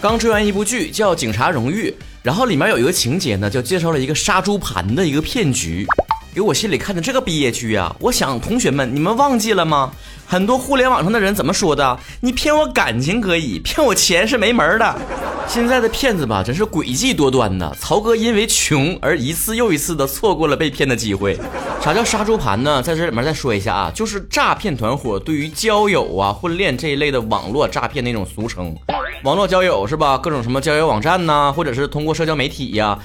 刚追完一部剧叫《警察荣誉》，然后里面有一个情节呢，就介绍了一个杀猪盘的一个骗局。给我心里看的这个憋屈啊！我想同学们，你们忘记了吗？很多互联网上的人怎么说的？你骗我感情可以，骗我钱是没门儿的。现在的骗子吧，真是诡计多端的。曹哥因为穷而一次又一次的错过了被骗的机会。啥叫杀猪盘呢？在这里面再说一下啊，就是诈骗团伙对于交友啊、婚恋这一类的网络诈骗那种俗称。网络交友是吧？各种什么交友网站呐，或者是通过社交媒体呀，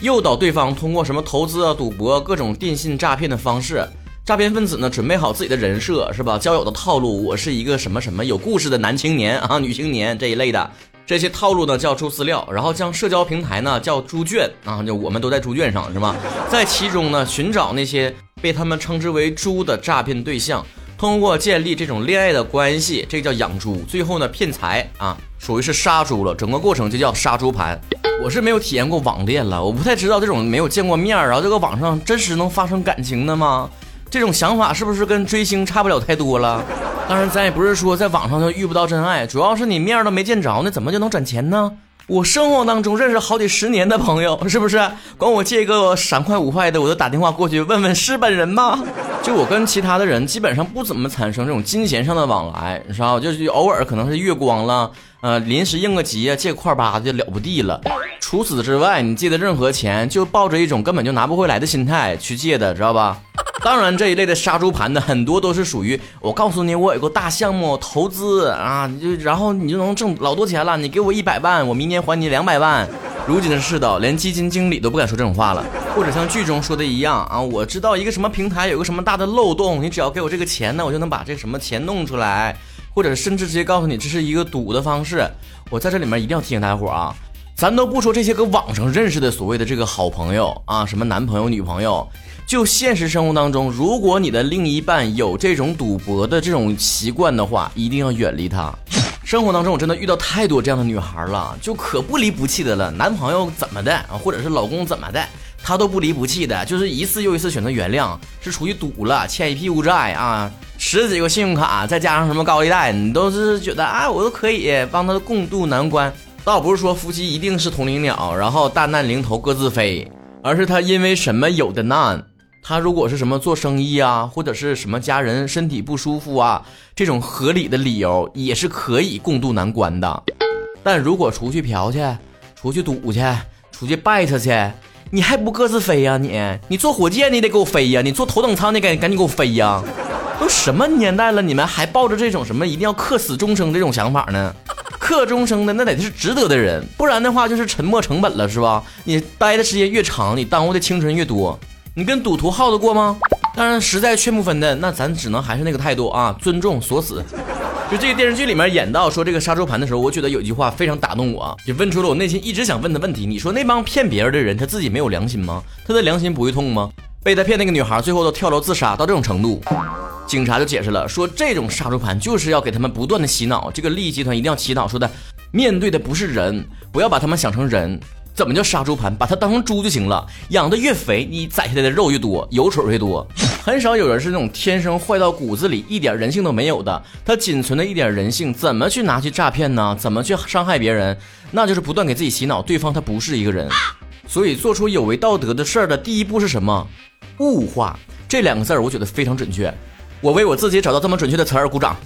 诱导对方通过什么投资啊、赌博、各种电信诈骗的方式。诈骗分子呢，准备好自己的人设是吧？交友的套路，我是一个什么什么有故事的男青年 啊、女青年这一类的这些套路呢，叫猪饲料，然后将社交平台呢叫猪圈啊，就我们都在猪圈上是吧？在其中呢，寻找那些被他们称之为猪的诈骗对象，通过建立这种恋爱的关系，这叫养猪，最后呢骗财啊，属于是杀猪了，整个过程就叫杀猪盘。我是没有体验过网恋了，我不太知道这种没有见过面，然后这个网上真实能发生感情的吗？这种想法是不是跟追星差不了太多了？当然，咱也不是说在网上就遇不到真爱，主要是你面都没见着，那怎么就能赚钱呢？我生活当中认识好几十年的朋友，是不是管我借个三块五块的，我就打电话过去问问是本人吗？就我跟其他的人基本上不怎么产生这种金钱上的往来，你知道就是偶尔可能是月光了，呃，临时应个急啊，借块八就了不地了。除此之外，你借的任何钱，就抱着一种根本就拿不回来的心态去借的，知道吧？当然，这一类的杀猪盘的很多都是属于我告诉你，我有个大项目投资啊，就然后你就能挣老多钱了。你给我一百万，我明年还你两百万。如今的世道，连基金经理都不敢说这种话了。或者像剧中说的一样啊，我知道一个什么平台有个什么大的漏洞，你只要给我这个钱呢，我就能把这什么钱弄出来。或者甚至直接告诉你这是一个赌的方式。我在这里面一定要提醒大家伙啊，咱都不说这些搁网上认识的所谓的这个好朋友啊，什么男朋友女朋友。就现实生活当中，如果你的另一半有这种赌博的这种习惯的话，一定要远离他。生活当中我真的遇到太多这样的女孩了，就可不离不弃的了。男朋友怎么的啊，或者是老公怎么的，她都不离不弃的，就是一次又一次选择原谅，是出去赌了，欠一屁股债啊，十几个信用卡，再加上什么高利贷，你都是觉得啊，我都可以帮他共度难关。倒不是说夫妻一定是同林鸟，然后大难临头各自飞，而是他因为什么有的难。他如果是什么做生意啊，或者是什么家人身体不舒服啊，这种合理的理由也是可以共度难关的。但如果出去嫖去，出去赌去，出去拜他去，你还不各自飞呀？你你坐火箭你得给我飞呀！你坐头等舱你赶赶紧给我飞呀！都什么年代了，你们还抱着这种什么一定要客死终生这种想法呢？客终生的那得是值得的人，不然的话就是沉没成本了，是吧？你待的时间越长，你耽误的青春越多。你跟赌徒耗得过吗？当然，实在劝不分的，那咱只能还是那个态度啊，尊重锁死。就这个电视剧里面演到说这个杀猪盘的时候，我觉得有一句话非常打动我，也问出了我内心一直想问的问题。你说那帮骗别人的人，他自己没有良心吗？他的良心不会痛吗？被他骗那个女孩，最后都跳楼自杀到这种程度，警察就解释了，说这种杀猪盘就是要给他们不断的洗脑，这个利益集团一定要洗脑，说的面对的不是人，不要把他们想成人。怎么叫杀猪盘？把它当成猪就行了。养的越肥，你宰下来的肉越多，油水越多。很少有人是那种天生坏到骨子里，一点人性都没有的。他仅存的一点人性，怎么去拿去诈骗呢？怎么去伤害别人？那就是不断给自己洗脑，对方他不是一个人。所以做出有违道德的事儿的第一步是什么？物化这两个字儿，我觉得非常准确。我为我自己找到这么准确的词儿鼓掌。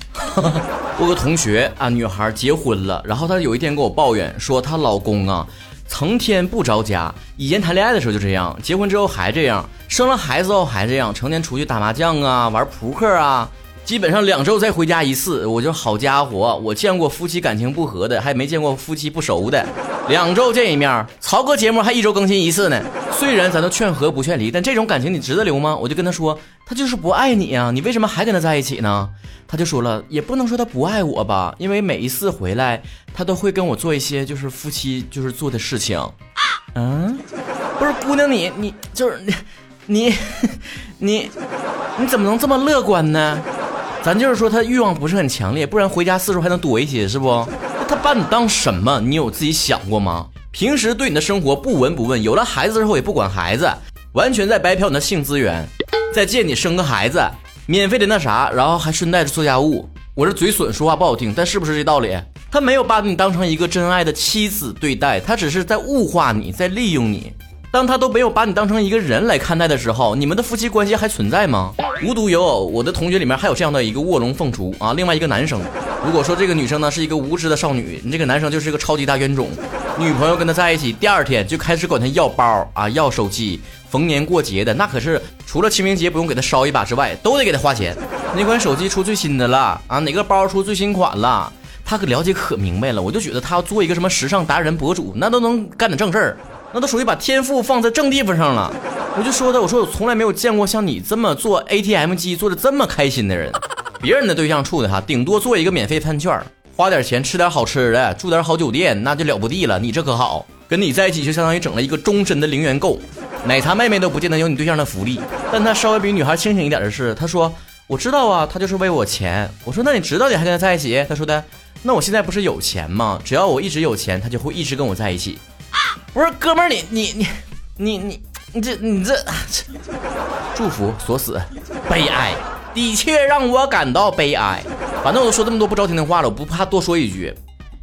我个同学啊，女孩结婚了，然后她有一天跟我抱怨说，她老公啊。成天不着家，以前谈恋爱的时候就这样，结婚之后还这样，生了孩子后还这样，成天出去打麻将啊，玩扑克啊，基本上两周再回家一次。我就好家伙，我见过夫妻感情不和的，还没见过夫妻不熟的。两周见一面，曹哥节目还一周更新一次呢。虽然咱都劝和不劝离，但这种感情你值得留吗？我就跟他说，他就是不爱你啊，你为什么还跟他在一起呢？他就说了，也不能说他不爱我吧，因为每一次回来，他都会跟我做一些就是夫妻就是做的事情。嗯，不是姑娘你你就是你你你你怎么能这么乐观呢？咱就是说他欲望不是很强烈，不然回家次数还能多一些，是不？他把你当什么？你有自己想过吗？平时对你的生活不闻不问，有了孩子之后也不管孩子，完全在白嫖你的性资源。再借你生个孩子，免费的那啥，然后还顺带着做家务。我这嘴损，说话不好听，但是不是这道理？他没有把你当成一个真爱的妻子对待，他只是在物化你，在利用你。当他都没有把你当成一个人来看待的时候，你们的夫妻关系还存在吗？无独有偶，我的同学里面还有这样的一个卧龙凤雏啊。另外一个男生，如果说这个女生呢是一个无知的少女，你这个男生就是一个超级大冤种。女朋友跟他在一起，第二天就开始管他要包啊，要手机。逢年过节的那可是除了清明节不用给他烧一把之外，都得给他花钱。哪款手机出最新的了啊？哪个包出最新款了？他可了解可明白了。我就觉得他要做一个什么时尚达人博主，那都能干点正事儿。那都属于把天赋放在正地方上了。我就说他，我说我从来没有见过像你这么做 ATM 机做的这么开心的人。别人的对象处的哈，顶多做一个免费饭券，花点钱吃点好吃的，住点好酒店，那就了不地了。你这可好，跟你在一起就相当于整了一个终身的零元购，奶茶妹妹都不见得有你对象的福利。但他稍微比女孩清醒一点的是，他说我知道啊，他就是为我钱。我说那你知道你还跟他在一起？他说的那我现在不是有钱吗？只要我一直有钱，他就会一直跟我在一起。不是哥们儿，你你你你你你这你这，祝福锁死，悲哀，的确让我感到悲哀。反正我都说这么多不着听的话了，我不怕多说一句。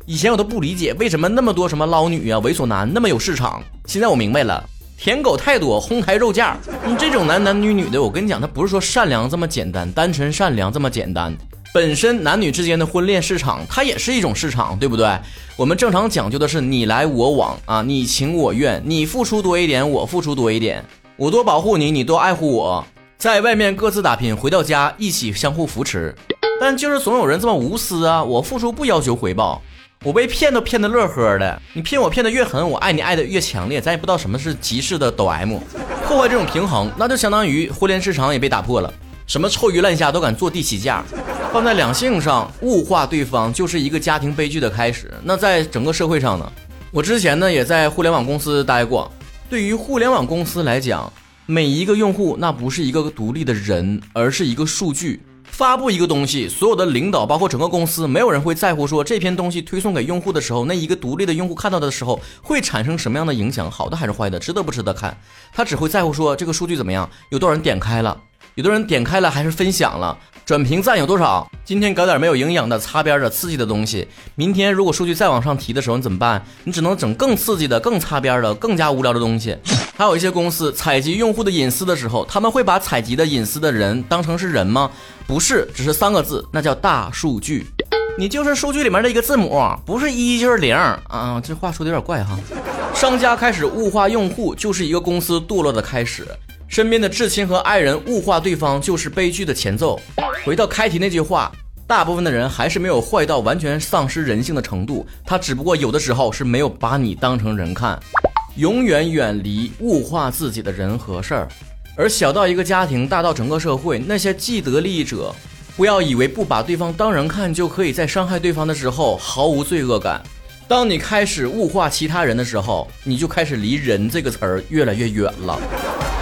以前我都不理解为什么那么多什么捞女啊、猥琐男那么有市场，现在我明白了，舔狗太多，哄抬肉价。你这种男男女女的，我跟你讲，他不是说善良这么简单，单纯善良这么简单。本身男女之间的婚恋市场，它也是一种市场，对不对？我们正常讲究的是你来我往啊，你情我愿，你付出多一点，我付出多一点，我多保护你，你多爱护我，在外面各自打拼，回到家一起相互扶持。但就是总有人这么无私啊，我付出不要求回报，我被骗都骗得乐呵的。你骗我骗得越狠，我爱你爱得越强烈，咱也不知道什么是极致的抖 M，破坏这种平衡，那就相当于婚恋市场也被打破了。什么臭鱼烂虾都敢坐地起价，放在两性上物化对方就是一个家庭悲剧的开始。那在整个社会上呢？我之前呢也在互联网公司待过。对于互联网公司来讲，每一个用户那不是一个独立的人，而是一个数据。发布一个东西，所有的领导包括整个公司，没有人会在乎说这篇东西推送给用户的时候，那一个独立的用户看到的时候会产生什么样的影响，好的还是坏的，值得不值得看？他只会在乎说这个数据怎么样，有多少人点开了。有的人点开了还是分享了，转评赞有多少？今天搞点没有营养的、擦边的、刺激的东西，明天如果数据再往上提的时候，你怎么办？你只能整更刺激的、更擦边的、更加无聊的东西。还有一些公司采集用户的隐私的时候，他们会把采集的隐私的人当成是人吗？不是，只是三个字，那叫大数据。你就是数据里面的一个字母，不是一就是零啊！这话说的有点怪哈。商家开始物化用户，就是一个公司堕落的开始。身边的至亲和爱人物化对方，就是悲剧的前奏。回到开题那句话，大部分的人还是没有坏到完全丧失人性的程度，他只不过有的时候是没有把你当成人看。永远远离物化自己的人和事儿。而小到一个家庭，大到整个社会，那些既得利益者，不要以为不把对方当人看就可以在伤害对方的时候毫无罪恶感。当你开始物化其他人的时候，你就开始离人这个词儿越来越远了。